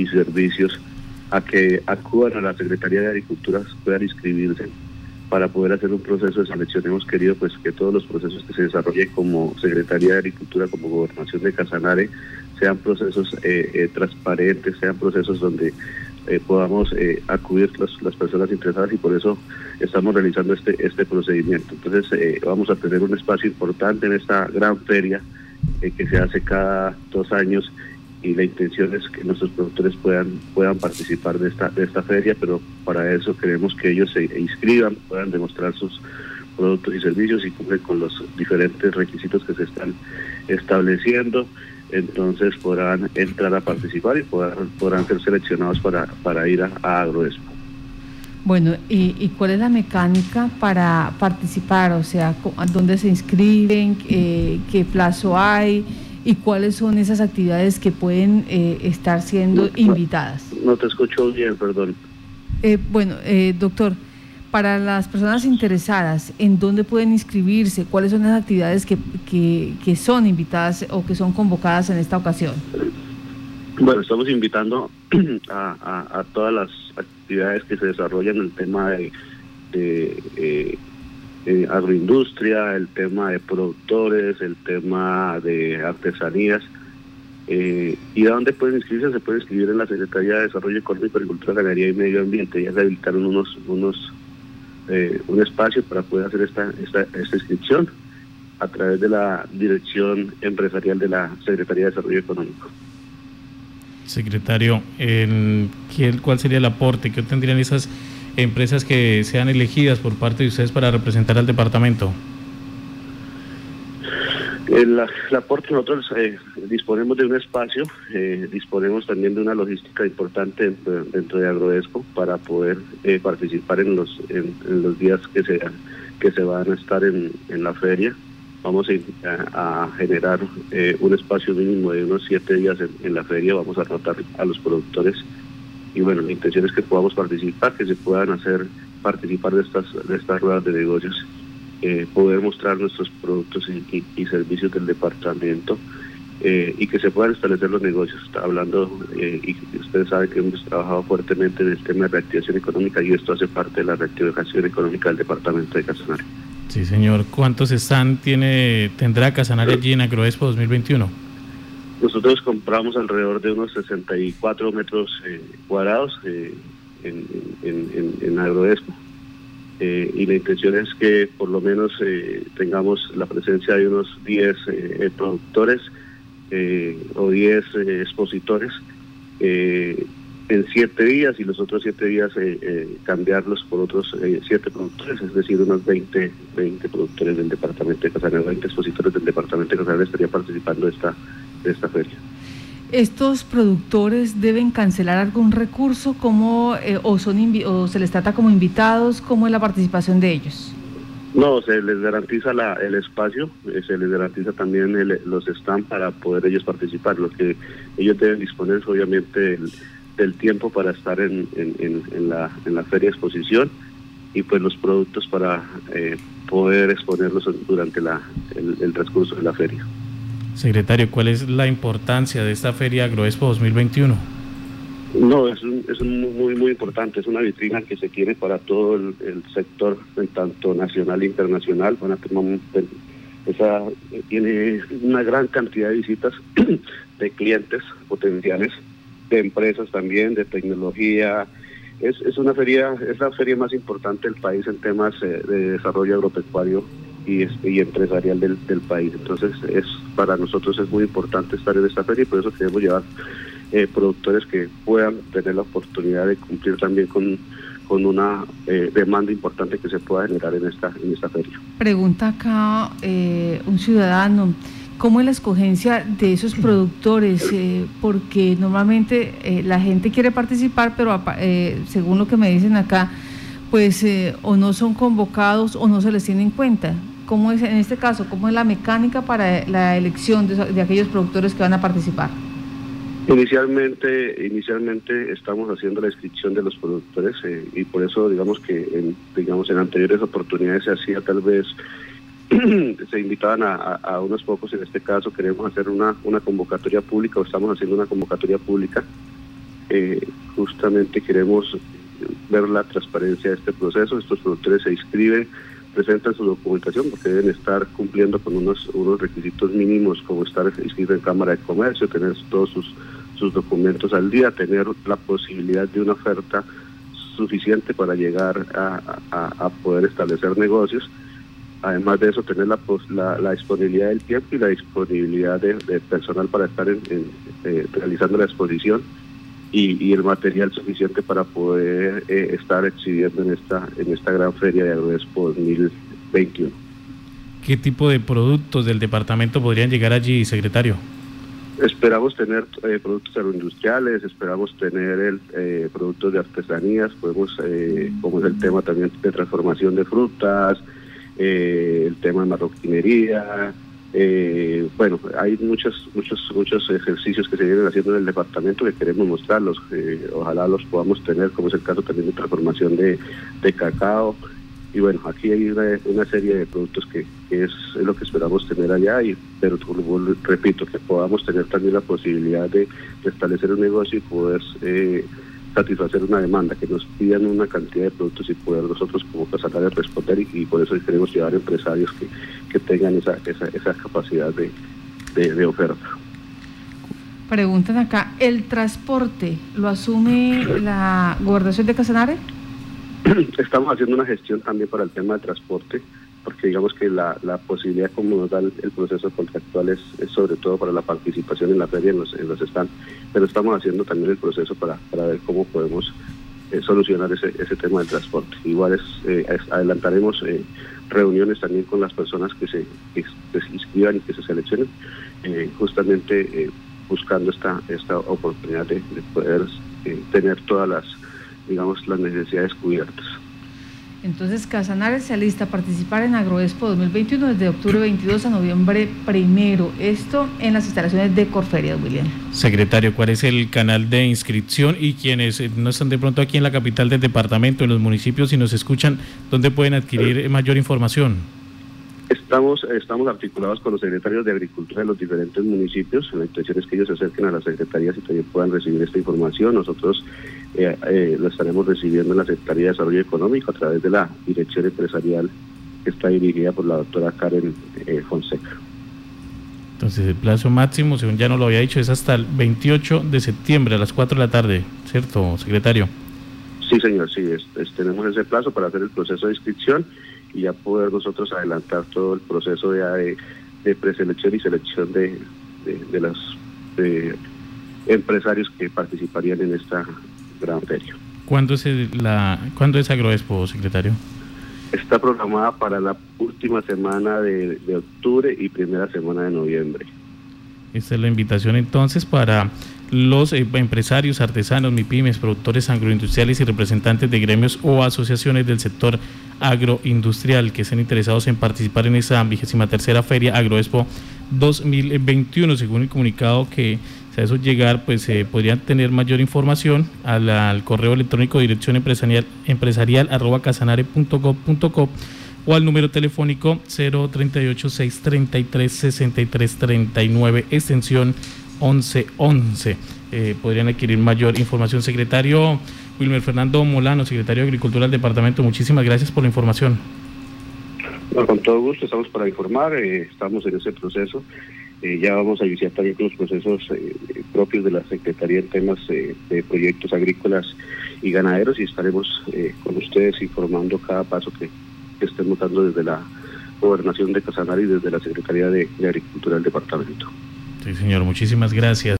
y servicios a que acudan a la Secretaría de Agricultura, puedan inscribirse para poder hacer un proceso de selección. Hemos querido pues que todos los procesos que se desarrollen como Secretaría de Agricultura, como Gobernación de Casanare, sean procesos eh, eh, transparentes, sean procesos donde eh, podamos acudir las, las, personas interesadas y por eso estamos realizando este, este procedimiento. Entonces vamos a tener un espacio importante en esta gran feria que se hace cada dos años y la intención es que nuestros productores puedan puedan participar de esta de esta feria, pero para eso queremos que ellos se inscriban, puedan demostrar sus productos y servicios y cumplen con los diferentes requisitos que se están estableciendo, entonces podrán entrar a participar y podrán, podrán ser seleccionados para, para ir a, Agroexpo. Bueno, ¿y, ¿y, cuál es la mecánica para participar? O sea, ¿dónde se inscriben? ¿Qué plazo hay? Y cuáles son esas actividades que pueden eh, estar siendo invitadas. No te escucho bien, perdón. Eh, bueno, eh, doctor, para las personas interesadas, ¿en dónde pueden inscribirse? ¿Cuáles son las actividades que, que, son invitadas o que son convocadas en esta ocasión? Bueno, estamos invitando a, a, todas las actividades que se desarrollan en el tema de, de eh, agroindustria, el tema de productores, el tema de artesanías. Eh, ¿Y a dónde pueden inscribirse? Se puede inscribir en la Secretaría de Desarrollo Económico, Agricultura, Ganadería y Medio Ambiente. Ya rehabilitaron unos, unos, eh, un espacio para poder hacer esta, esta, esta inscripción a través de la Dirección Empresarial de la Secretaría de Desarrollo Económico. Secretario, el, ¿cuál sería el aporte que tendrían esas empresas que sean elegidas por parte de ustedes para representar al departamento? El, aporte nosotros eh, disponemos de un espacio, eh, disponemos también de una logística importante dentro, de Agroesco para poder eh, participar en los en, los días que se que se van a estar en, la feria. Vamos a, generar un espacio mínimo de unos siete días en, la feria. Vamos a tratar a los productores y bueno, la intención es que podamos participar, que se puedan hacer participar de estas, de estas ruedas de negocios, eh, poder mostrar nuestros productos y, servicios del departamento eh, y que se puedan establecer los negocios. Está hablando, eh, y ustedes saben que hemos trabajado fuertemente en el tema de reactivación económica y esto hace parte de la reactivación económica del departamento de Casanare. Sí, señor. ¿Cuántos están tiene tendrá Casanare allí en Agroexpo 2021? Nosotros compramos alrededor de unos 64 metros eh, cuadrados eh, en, en, en, Agroexpo. Eh, y la intención es que por lo menos tengamos la presencia de unos 10 productores o 10 expositores en 7 días y los otros 7 días cambiarlos por otros 7 productores, es decir, unos 20, 20 productores del departamento de Casanare, 20 expositores del departamento de Casanare estarían participando de esta de esta feria. ¿Estos productores deben cancelar algún recurso como, eh, o, son o se les trata como invitados? ¿Cómo es la participación de ellos? No, se les garantiza la, el espacio, eh, se les garantiza también los stands para poder ellos participar. Lo que ellos deben disponer es obviamente del tiempo para estar en, en, la, en la feria exposición y pues los productos para eh, poder exponerlos durante la, el transcurso de la feria. Secretario, ¿cuál es la importancia de esta Feria Agroexpo 2021? No, es, es muy, muy importante, es una vitrina que se quiere para todo el, sector, tanto nacional e internacional. Bueno, esa, tiene una gran cantidad de visitas de clientes potenciales, de empresas también, de tecnología. Es, es una feria, es la feria más importante del país en temas eh, de desarrollo agropecuario y, empresarial del, país. Entonces, es para nosotros es muy importante estar en esta feria y por eso queremos llevar eh, productores que puedan tener la oportunidad de cumplir también con, con una eh, demanda importante que se pueda generar en esta, en esta feria. Pregunta acá eh, un ciudadano. ¿Cómo es la escogencia de esos productores? porque normalmente la gente quiere participar, pero según lo que me dicen acá, pues o no son convocados o no se les tiene en cuenta. ¿Cómo es en este caso? ¿Cómo es la mecánica para la elección de, aquellos productores que van a participar? Inicialmente, inicialmente estamos haciendo la inscripción de los productores eh, y por eso digamos que en, digamos en anteriores oportunidades se hacía tal vez se invitaban a, unos pocos, en este caso queremos hacer una, una convocatoria pública o estamos haciendo una convocatoria pública justamente queremos ver la transparencia de este proceso. Estos productores se inscriben, presentan su documentación porque deben estar cumpliendo con unos, unos requisitos mínimos como estar inscrito en Cámara de Comercio, tener todos sus, sus documentos al día, tener la posibilidad de una oferta suficiente para llegar a, poder establecer negocios. Además de eso, tener la, la, disponibilidad del tiempo y la disponibilidad de, personal para estar en, eh, realizando la exposición y, el material suficiente para poder eh, estar exhibiendo en esta, en esta gran feria de Agroexpo 2021. ¿Qué tipo de productos del departamento podrían llegar allí, secretario? Esperamos tener eh, productos agroindustriales, esperamos tener el, eh, productos de artesanías, podemos, eh, como es el tema también de transformación de frutas, el tema de marroquinería, bueno, hay muchos, muchos, muchos ejercicios que se vienen haciendo en el departamento que queremos mostrarlos, ojalá los podamos tener, como es el caso también de transformación de, cacao, y bueno, aquí hay una, serie de productos que, es, lo que esperamos tener allá, y pero repito, que podamos tener también la posibilidad de, establecer un negocio y poder eh, satisfacer una demanda, que nos pidan una cantidad de productos y poder nosotros como de responder y, por eso queremos llevar empresarios que, que tengan esa, esa, esa capacidad de, de oferta. Preguntan acá, ¿el transporte lo asume la gobernación de Casanare? estamos haciendo una gestión también para el tema de transporte, porque digamos que la, la posibilidad como nos da el, proceso contractual es, sobre todo para la participación en la feria en los, en los pero estamos haciendo también el proceso para, para ver cómo podemos eh, solucionar ese, ese tema del transporte. Igual es, eh, adelantaremos eh, reuniones también con las personas que se, inscriban y que se seleccionen, justamente buscando esta, esta oportunidad de poder tener todas las digamos, las necesidades cubiertas. Entonces, Casanares se alista a participar en Agroexpo 2021 desde octubre 22 a noviembre primero. Esto en las instalaciones de Corferias, William. Secretario, ¿cuál es el canal de inscripción y quienes eh, no están de pronto aquí en la capital del departamento, en los municipios, y nos escuchan, dónde pueden adquirir mayor información? Estamos, estamos articulados con los secretarios de Agricultura de los diferentes municipios. La intención es que ellos se acerquen a las secretarías y también puedan recibir esta información. Nosotros eh, eh, lo estaremos recibiendo en la Secretaría de Desarrollo Económico a través de la dirección empresarial que está dirigida por la doctora Karen eh, Fonseca. Entonces el plazo máximo, según ya no lo había dicho, es hasta el 28 de septiembre a las 4 de la tarde, ¿cierto, secretario? Sí, señor, sí, tenemos ese plazo para hacer el proceso de inscripción y ya poder nosotros adelantar todo el proceso de, de preselección y selección de, de, los empresarios que participarían en esta gran feria. ¿Cuándo es, la, ¿cuándo es Agroexpo, secretario? Está programada para la última semana de, de octubre y primera semana de noviembre. Esta es la invitación entonces para los eh, empresarios, artesanos, MIPIMES, productores agroindustriales y representantes de gremios o asociaciones del sector agroindustrial que estén interesados en participar en esa vigésima tercera feria Agroexpo 2021, según el comunicado que se eso llegar, pues eh, podrían tener mayor información al, correo electrónico dirección empresarial, empresarial arroba casanare.gov.co o al número telefónico 038 633 6339 extensión 1111. Eh, podrían adquirir mayor información. Secretario Wilmer Fernando Molano, secretario de Agricultura del departamento, muchísimas gracias por la información. con todo gusto, estamos para informar, eh, estamos en ese proceso. Eh, ya vamos a iniciar también con los procesos propios de la Secretaría en temas de proyectos agrícolas y ganaderos y estaremos con ustedes informando cada paso que, estemos dando desde la Gobernación de Casanare y desde la Secretaría de Agricultura del departamento. Sí, señor, muchísimas gracias.